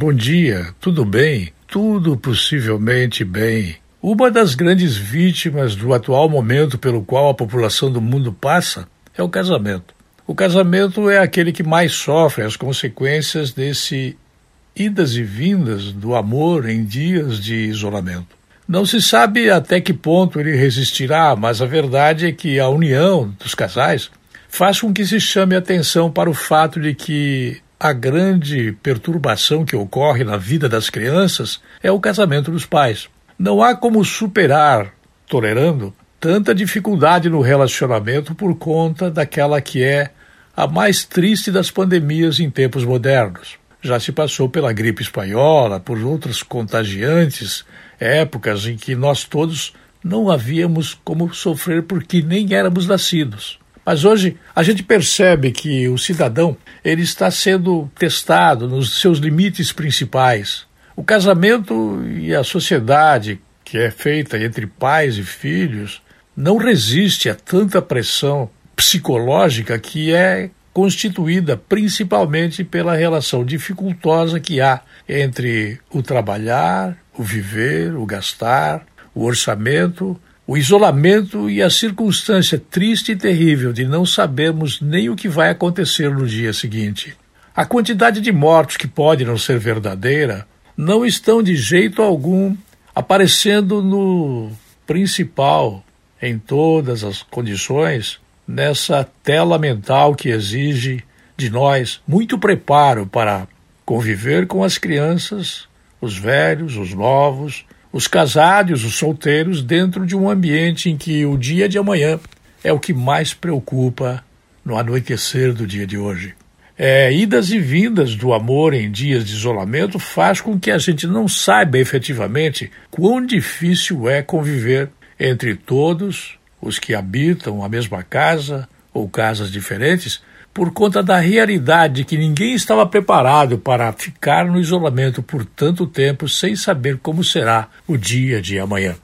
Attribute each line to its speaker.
Speaker 1: Bom dia, tudo bem? Tudo possivelmente bem. Uma das grandes vítimas do atual momento pelo qual a população do mundo passa é o casamento. O casamento é aquele que mais sofre as consequências desse idas e vindas do amor em dias de isolamento. Não se sabe até que ponto ele resistirá, mas a verdade é que a união dos casais faz com que se chame atenção para o fato de que a grande perturbação que ocorre na vida das crianças é o casamento dos pais. Não há como superar, tolerando, tanta dificuldade no relacionamento por conta daquela que é a mais triste das pandemias em tempos modernos. Já se passou pela gripe espanhola, por outras contagiantes épocas em que nós todos não havíamos como sofrer porque nem éramos nascidos. Mas hoje a gente percebe que o cidadão ele está sendo testado nos seus limites principais. O casamento e a sociedade que é feita entre pais e filhos não resiste a tanta pressão psicológica que é constituída principalmente pela relação dificultosa que há entre o trabalhar, o viver, o gastar, o orçamento o isolamento e a circunstância triste e terrível de não sabermos nem o que vai acontecer no dia seguinte. A quantidade de mortos que pode não ser verdadeira não estão de jeito algum aparecendo no principal, em todas as condições, nessa tela mental que exige de nós muito preparo para conviver com as crianças, os velhos, os novos, os casados, os solteiros, dentro de um ambiente em que o dia de amanhã é o que mais preocupa no anoitecer do dia de hoje. É, idas e vindas do amor em dias de isolamento faz com que a gente não saiba efetivamente quão difícil é conviver entre todos os que habitam a mesma casa ou casas diferentes, por conta da realidade de que ninguém estava preparado para ficar no isolamento por tanto tempo sem saber como será o dia de amanhã.